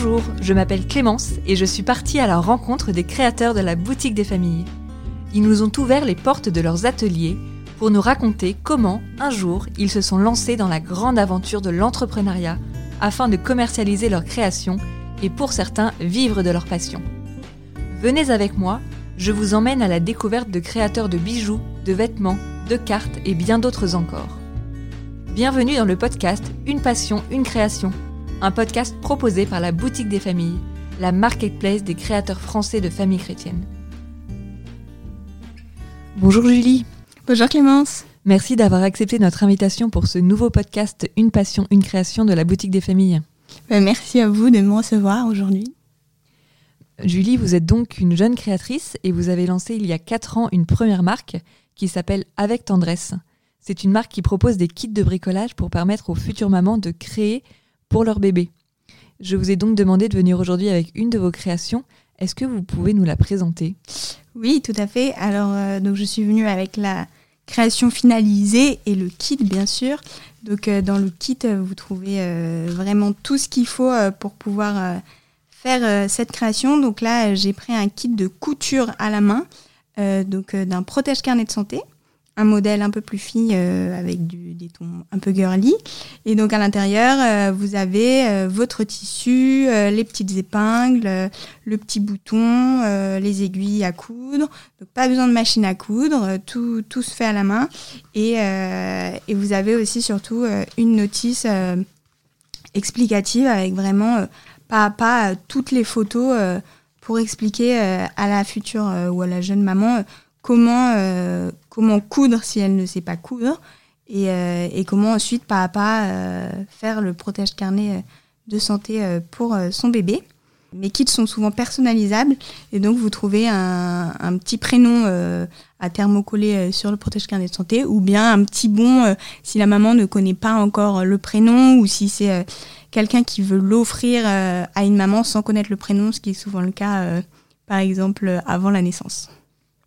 Bonjour, je m'appelle Clémence et je suis partie à la rencontre des créateurs de la boutique des familles. Ils nous ont ouvert les portes de leurs ateliers pour nous raconter comment, un jour, ils se sont lancés dans la grande aventure de l'entrepreneuriat afin de commercialiser leurs créations et pour certains vivre de leur passion. Venez avec moi, je vous emmène à la découverte de créateurs de bijoux, de vêtements, de cartes et bien d'autres encore. Bienvenue dans le podcast Une passion, une création, un podcast proposé par la Boutique des Familles, la marketplace des créateurs français de familles chrétiennes. Bonjour Julie. Bonjour Clémence. Merci d'avoir accepté notre invitation pour ce nouveau podcast Une passion, une création de la Boutique des Familles. Ben, merci à vous de me recevoir aujourd'hui. Julie, vous êtes donc une jeune créatrice et vous avez lancé il y a 4 ans une première marque qui s'appelle Avec Tendresse. C'est une marque qui propose des kits de bricolage pour permettre aux futures mamans de créer pour leur bébé. Je vous ai donc demandé de venir aujourd'hui avec une de vos créations. Est-ce que vous pouvez nous la présenter? Oui, tout à fait. Alors, euh, donc je suis venue avec la création finalisée et le kit, bien sûr. Donc, euh, dans le kit, euh, vous trouvez vraiment tout ce qu'il faut pour pouvoir faire cette création. Donc là, j'ai pris un kit de couture à la main, donc d'un protège carnet de santé un modèle un peu plus fine euh, avec des tons un peu girly. Et donc à l'intérieur, euh, vous avez euh, votre tissu, les petites épingles, le petit bouton, les aiguilles à coudre. Donc pas besoin de machine à coudre, tout, tout se fait à la main. Et, et vous avez aussi surtout une notice explicative avec vraiment pas à pas toutes les photos pour expliquer à la future ou à la jeune maman comment comment coudre si elle ne sait pas coudre, et, euh, comment ensuite, pas à pas, euh, faire le protège carnet de santé euh, pour son bébé. Mes kits sont souvent personnalisables et donc vous trouvez un, petit prénom à thermocoller sur le protège carnet de santé ou bien un petit bon si la maman ne connaît pas encore le prénom ou si c'est quelqu'un qui veut l'offrir à une maman sans connaître le prénom, ce qui est souvent le cas par exemple avant la naissance.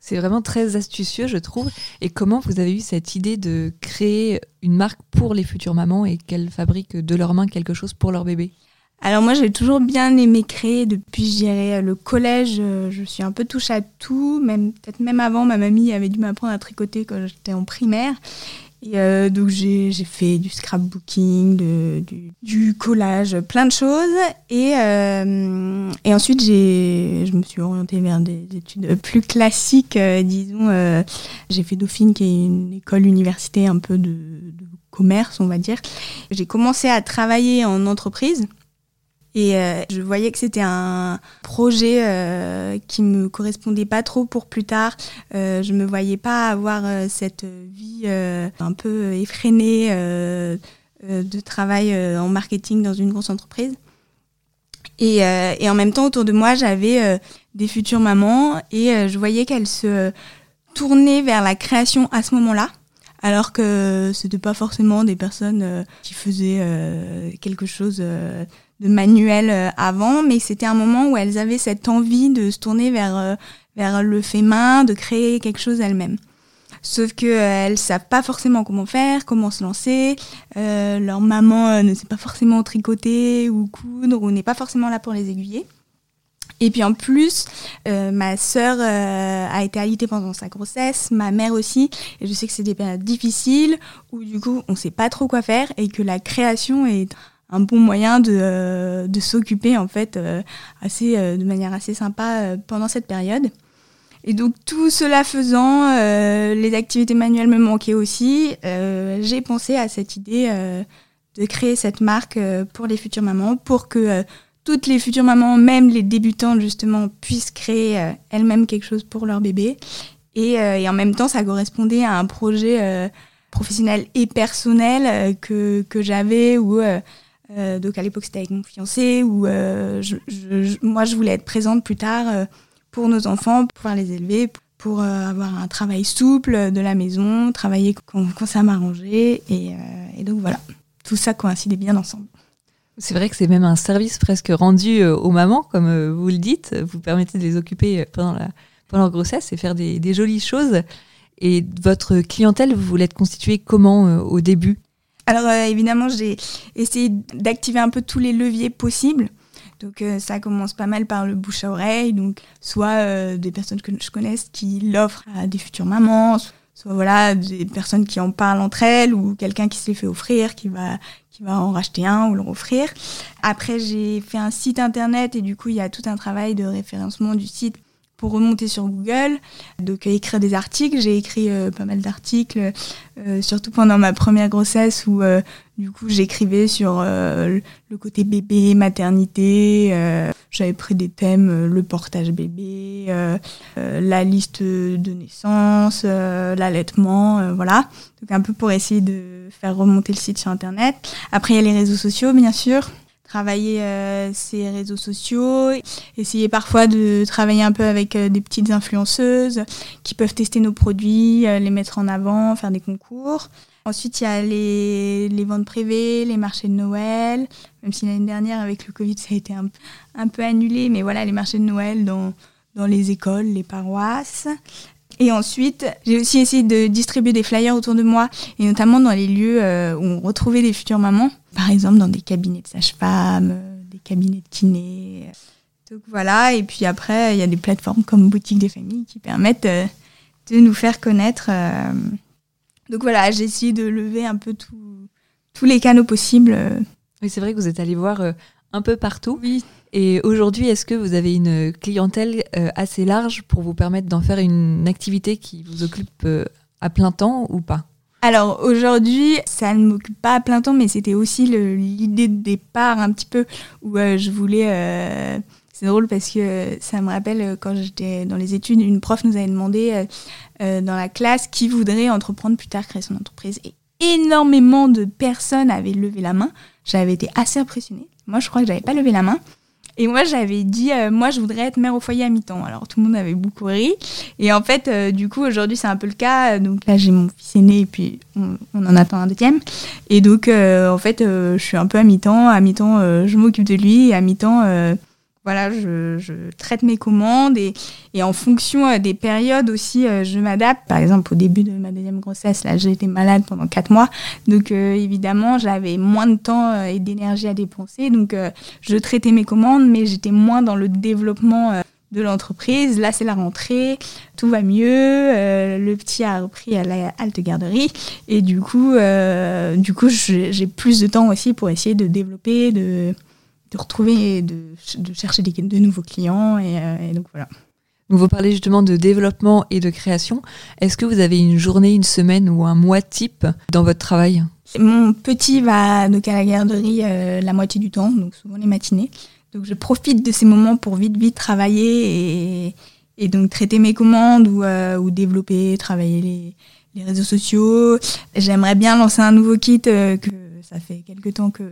C'est vraiment très astucieux, je trouve. Et comment vous avez eu cette idée de créer une marque pour les futures mamans et qu'elles fabriquent de leurs mains quelque chose pour leur bébé alors moi j'ai toujours bien aimé créer. Depuis je dirais le collège, euh, je suis un peu touche à tout, même peut-être même avant ma mamie avait dû m'apprendre à tricoter quand j'étais en primaire et euh, donc j'ai fait du scrapbooking, du, du, collage, plein de choses. Et, euh, et ensuite je me suis orientée vers des études plus classiques, euh, disons. j'ai fait Dauphine, qui est une école université un peu de, de commerce, on va dire. J'ai commencé à travailler en entreprise. Et euh, je voyais que c'était un projet euh, qui me correspondait pas trop pour plus tard. Euh, je me voyais pas avoir euh, cette vie un peu effrénée de travail en marketing dans une grosse entreprise. Et, et en même temps, autour de moi, j'avais des futures mamans et je voyais qu'elles se tournaient vers la création à ce moment-là alors que c'était pas forcément des personnes qui faisaient quelque chose de manuel euh, avant, mais c'était un moment où elles avaient cette envie de se tourner vers, euh, vers le fait main, de créer quelque chose elles-mêmes. Sauf que euh, elles savent pas forcément comment faire, comment se lancer. leur maman ne sait pas forcément tricoter ou coudre ou n'est pas forcément là pour les aiguiller. Et puis en plus, ma sœur a été alitée pendant sa grossesse, ma mère aussi, et je sais que c'est des périodes difficiles où du coup on sait pas trop quoi faire et que la création est un bon moyen de, euh, de s'occuper en fait euh, assez, euh, de manière assez sympa pendant cette période. Et donc tout cela faisant, les activités manuelles me manquaient aussi. J'ai pensé à cette idée de créer cette marque pour les futures mamans, pour que toutes les futures mamans, même les débutantes justement, puissent créer elles-mêmes quelque chose pour leur bébé. Et, et, en même temps, ça correspondait à un projet professionnel et personnel que, que j'avais où euh, donc à l'époque, c'était avec mon fiancé, où euh, moi, je voulais être présente plus tard euh, pour nos enfants, pour pouvoir les élever, pour avoir un travail souple de la maison, travailler quand, ça m'arrangeait. Et donc voilà, tout ça coïncidait bien ensemble. C'est vrai que c'est même un service presque rendu aux mamans, comme vous le dites. Vous permettez de les occuper pendant, la, pendant leur grossesse et faire des, des jolies choses. Et votre clientèle, vous être constituée comment au début? Alors euh, évidemment, j'ai essayé d'activer un peu tous les leviers possibles. Donc ça commence pas mal par le bouche à oreille, donc soit des personnes que je connaisse qui l'offrent à des futures mamans, soit voilà des personnes qui en parlent entre elles ou quelqu'un qui se les fait offrir, qui va qui va en racheter un ou le offrir. Après j'ai fait un site internet et du coup il y a tout un travail de référencement du site pour remonter sur Google, donc écrire des articles. J'ai écrit euh, pas mal d'articles, euh, surtout pendant ma première grossesse où euh, du coup j'écrivais sur le côté bébé, maternité. J'avais pris des thèmes le portage bébé, la liste de naissance, l'allaitement, voilà. Donc un peu pour essayer de faire remonter le site sur internet. Après il y a les réseaux sociaux bien sûr travailler euh, ces réseaux sociaux, essayer parfois de travailler un peu avec euh, des petites influenceuses qui peuvent tester nos produits, euh, les mettre en avant, faire des concours. Ensuite, il y a les, les, ventes privées, les marchés de Noël, même si l'année dernière, avec le Covid, ça a été un, un, peu annulé, mais voilà, les marchés de Noël dans, dans les écoles, les paroisses. Et ensuite, j'ai aussi essayé de distribuer des flyers autour de moi, et notamment dans les lieux euh, où on retrouvait des futures mamans, par exemple dans des cabinets de sage-femme, euh, des cabinets de kiné. Donc voilà, et puis après, il y a des plateformes comme Boutique des familles qui permettent euh, de nous faire connaître. Donc voilà, j'ai essayé de lever un peu tous les canaux possibles. Oui, c'est vrai que vous êtes allé voir un peu partout. Oui. Et aujourd'hui, est-ce que vous avez une clientèle euh, assez large pour vous permettre d'en faire une activité qui vous occupe euh, à plein temps ou pas? Alors aujourd'hui, ça ne m'occupe pas à plein temps, mais c'était aussi l'idée de départ un petit peu où euh, je voulais... c'est drôle parce que ça me rappelle quand j'étais dans les études, une prof nous avait demandé dans la classe qui voudrait entreprendre plus tard, créer son entreprise. Et énormément de personnes avaient levé la main. J'avais été assez impressionnée. Moi, je crois que j'avais pas levé la main. Et moi, j'avais dit, euh, moi, je voudrais être mère au foyer à mi-temps. Alors, tout le monde avait beaucoup ri. Et en fait, euh, du coup, aujourd'hui, c'est un peu le cas. Donc là, j'ai mon fils aîné et puis on, en attend un deuxième. Et donc, euh, en fait, je suis un peu à mi-temps. À mi-temps, je m'occupe de lui. À mi-temps, voilà, je, traite mes commandes et, en fonction euh, des périodes aussi, euh, je m'adapte. Par exemple, au début de ma deuxième grossesse, là, j'ai été malade pendant quatre mois. Donc, euh, évidemment, j'avais moins de temps et d'énergie à dépenser. Donc, je traitais mes commandes, mais j'étais moins dans le développement de l'entreprise. Là, c'est la rentrée, tout va mieux. le petit a repris à la halte garderie. Et du coup, du coup j'ai plus de temps aussi pour essayer de développer, de de retrouver, de, de chercher des, de nouveaux clients. Euh, et, donc voilà. Vous parlez justement de développement et de création. Est-ce que vous avez une journée, une semaine ou un mois type dans votre travail? Mon petit va donc à la garderie euh, la moitié du temps, donc souvent les matinées. Donc je profite de ces moments pour vite vite travailler et, et donc traiter mes commandes ou, euh, ou développer, travailler les, les réseaux sociaux. J'aimerais bien lancer un nouveau kit que ça fait quelques temps que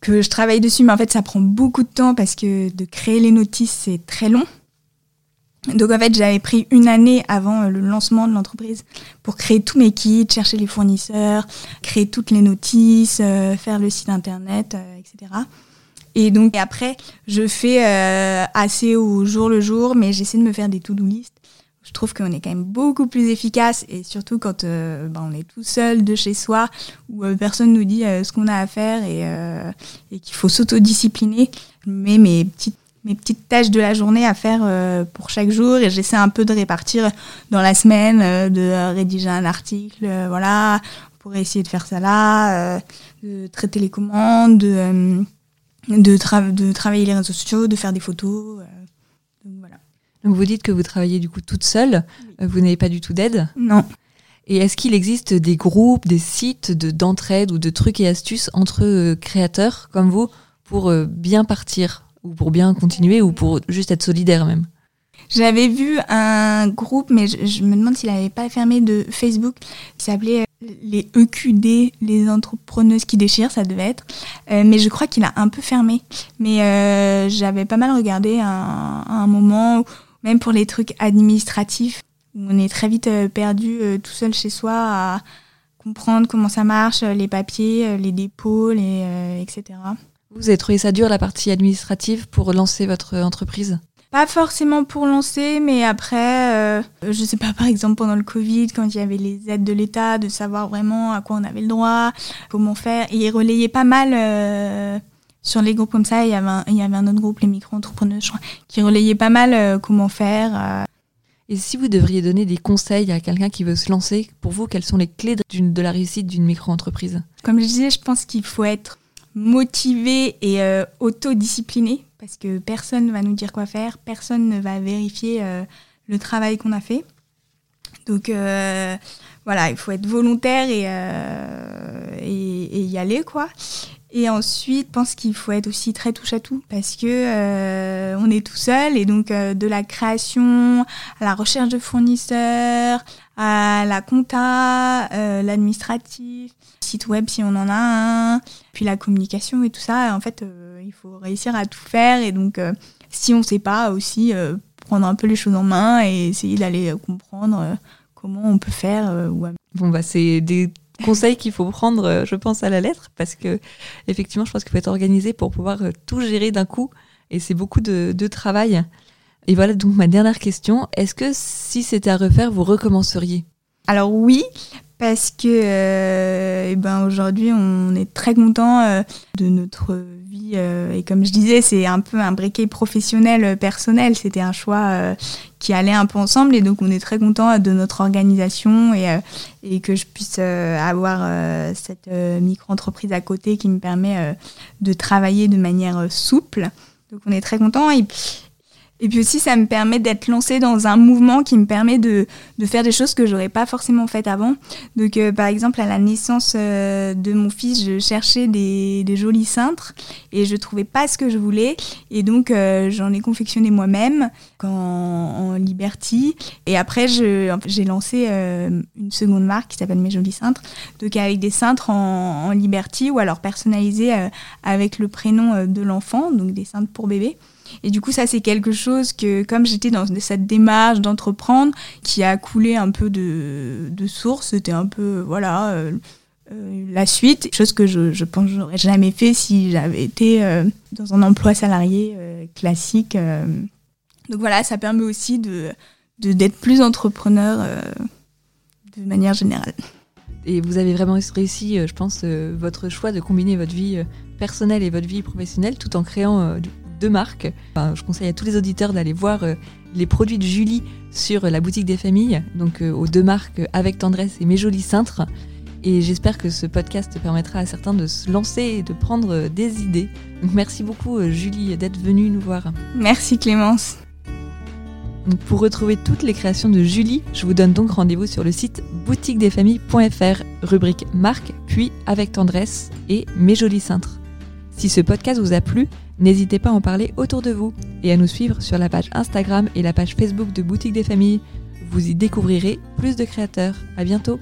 que je travaille dessus, mais en fait, ça prend beaucoup de temps parce que de créer les notices, c'est très long. Donc en fait, j'avais pris une année avant euh, le lancement de l'entreprise pour créer tous mes kits, chercher les fournisseurs, créer toutes les notices, euh, faire le site internet, euh, etc. Et donc après, je fais assez au jour le jour, mais j'essaie de me faire des to-do list je trouve qu'on est quand même beaucoup plus efficace et surtout quand euh, ben, on est tout seul de chez soi où euh, personne nous dit euh, ce qu'on a à faire et, et qu'il faut s'autodiscipliner. Je mets mes petites mes petites tâches de la journée à faire pour chaque jour et j'essaie un peu de répartir dans la semaine, de rédiger un article, voilà, pour essayer de faire ça là, de traiter les commandes, de, de, de travailler les réseaux sociaux, de faire des photos. Donc vous dites que vous travaillez du coup toute seule, euh, vous n'avez pas du tout d'aide Non. Et est-ce qu'il existe des groupes, des sites de d'entraide ou de trucs et astuces entre euh, créateurs comme vous pour euh, bien partir ou pour bien continuer ou pour juste être solidaire même? J'avais vu un groupe, mais je, me demande s'il n'avait pas fermé de Facebook, qui s'appelait les EQD, les entrepreneuses qui déchirent, ça devait être. mais je crois qu'il a un peu fermé. Mais j'avais pas mal regardé à un moment où même pour les trucs administratifs, on est très vite euh, perdu euh, tout seul chez soi à comprendre comment ça marche, euh, les papiers, les dépôts, les, etc. Vous avez trouvé ça dur la partie administrative pour lancer votre entreprise? Pas forcément pour lancer, mais après, je sais pas, par exemple pendant le Covid, quand il y avait les aides de l'État, de savoir vraiment à quoi on avait le droit, comment faire. Et il relayait pas mal sur les groupes comme ça, il y avait un, il y avait un autre groupe, les micro-entrepreneurs, qui relayait pas mal comment faire. Et si vous devriez donner des conseils à quelqu'un qui veut se lancer, pour vous, quelles sont les clés de, de la réussite d'une micro-entreprise? Comme je disais, je pense qu'il faut être motivé et euh, autodiscipliné, parce que personne ne va nous dire quoi faire, personne ne va vérifier euh, le travail qu'on a fait. Donc euh, voilà, il faut être volontaire et, et, y aller, quoi. Et ensuite, je pense qu'il faut être aussi très touche à tout parce que euh, on est tout seul et donc euh, de la création à la recherche de fournisseurs, à la compta, euh, l'administratif, site web si on en a un, puis la communication et tout ça. En fait, il faut réussir à tout faire et donc si on sait pas aussi prendre un peu les choses en main et essayer d'aller comprendre comment on peut faire. Bon bah c'est des conseil qu'il faut prendre, euh, je pense, à la lettre, parce que effectivement, je pense qu'il faut être organisé pour pouvoir euh, tout gérer d'un coup, et c'est beaucoup de, travail. Et voilà donc ma dernière question. Est-ce que si c'était à refaire, vous recommenceriez? Alors oui, parce que euh, eh ben aujourd'hui on est très content de notre vie et comme je disais c'est un peu un briquet professionnel personnel c'était un choix qui allaient un peu ensemble. Et donc, on est très content de notre organisation et, euh, que je puisse euh, avoir euh, cette micro-entreprise à côté qui me permet de travailler de manière souple. Donc, on est très content. Et, et puis aussi, ça me permet d'être lancé dans un mouvement qui me permet de, de faire des choses que j'aurais pas forcément faites avant. Donc, euh, par exemple, à la naissance euh, de mon fils, je cherchais des, des, jolis cintres et je trouvais pas ce que je voulais. Et donc, euh, j'en ai confectionné moi-même en, en, Liberty. Et après, j'ai lancé une seconde marque qui s'appelle Mes Jolis Cintres. Donc, avec des cintres en, en Liberty ou alors personnalisés avec le prénom de l'enfant, donc des cintres pour bébé. Et du coup, ça, c'est quelque chose que, comme j'étais dans cette démarche d'entreprendre, qui a coulé un peu de, source, c'était un peu, voilà, euh, euh, la suite, chose que je, je pense que j'aurais jamais fait si j'avais été euh, dans un emploi salarié classique. Donc voilà, ça permet aussi de d'être plus entrepreneur de manière générale. Et vous avez vraiment réussi, je pense, votre choix de combiner votre vie personnelle et votre vie professionnelle tout en créant deux marques. je conseille à tous les auditeurs d'aller voir euh, les produits de Julie sur la boutique des familles, donc euh, aux deux marques Avec Tendresse et Mes Jolis Cintres. Et j'espère que ce podcast permettra à certains de se lancer et de prendre euh, des idées. Donc merci beaucoup Julie d'être venue nous voir. Merci Clémence. pour retrouver toutes les créations de Julie, je vous donne donc rendez-vous sur le site boutiquedesfamilles.fr, rubrique marque, puis avec tendresse et mes jolis cintres. Si ce podcast vous a plu, n'hésitez pas à en parler autour de vous et à nous suivre sur la page Instagram et la page Facebook de Boutique des Familles. Vous y découvrirez plus de créateurs. À bientôt!